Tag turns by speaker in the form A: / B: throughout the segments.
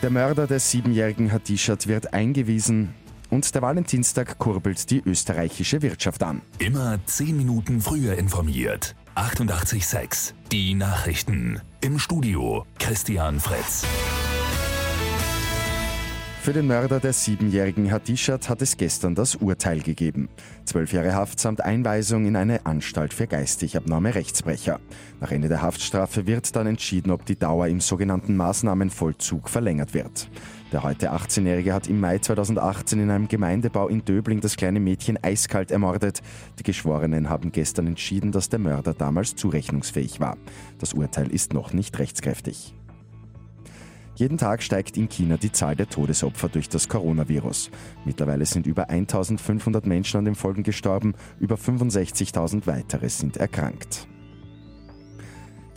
A: Der Mörder des siebenjährigen Hadishat wird eingewiesen und der Valentinstag kurbelt die österreichische Wirtschaft an.
B: Immer zehn Minuten früher informiert. 88.6 Die Nachrichten. Im Studio Christian Fritz.
A: Für den Mörder des siebenjährigen Hadishat hat es gestern das Urteil gegeben. Zwölf Jahre Haft samt Einweisung in eine Anstalt für geistig abnorme Rechtsbrecher. Nach Ende der Haftstrafe wird dann entschieden, ob die Dauer im sogenannten Maßnahmenvollzug verlängert wird. Der heute 18-Jährige hat im Mai 2018 in einem Gemeindebau in Döbling das kleine Mädchen eiskalt ermordet. Die Geschworenen haben gestern entschieden, dass der Mörder damals zurechnungsfähig war. Das Urteil ist noch nicht rechtskräftig. Jeden Tag steigt in China die Zahl der Todesopfer durch das Coronavirus. Mittlerweile sind über 1500 Menschen an den Folgen gestorben, über 65.000 weitere sind erkrankt.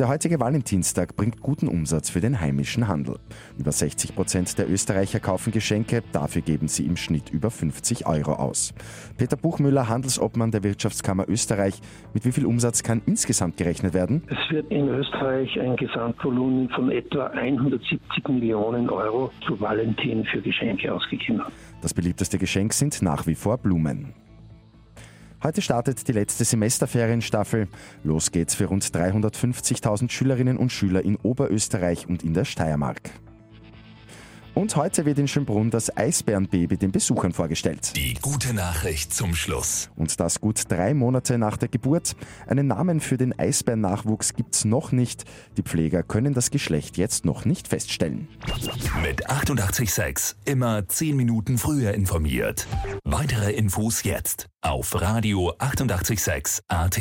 A: Der heutige Valentinstag bringt guten Umsatz für den heimischen Handel. Über 60 Prozent der Österreicher kaufen Geschenke, dafür geben sie im Schnitt über 50 Euro aus. Peter Buchmüller, Handelsobmann der Wirtschaftskammer Österreich, mit wie viel Umsatz kann insgesamt gerechnet werden?
C: Es wird in Österreich ein Gesamtvolumen von etwa 170 Millionen Euro zu Valentin für Geschenke ausgegeben.
A: Das beliebteste Geschenk sind nach wie vor Blumen. Heute startet die letzte Semesterferienstaffel. Los geht's für rund 350.000 Schülerinnen und Schüler in Oberösterreich und in der Steiermark. Und heute wird in Schönbrunn das Eisbärenbaby den Besuchern vorgestellt.
B: Die gute Nachricht zum Schluss.
A: Und das gut drei Monate nach der Geburt. Einen Namen für den Eisbärennachwuchs gibt's noch nicht. Die Pfleger können das Geschlecht jetzt noch nicht feststellen.
B: Mit 886 immer zehn Minuten früher informiert. Weitere Infos jetzt auf Radio 886 AT.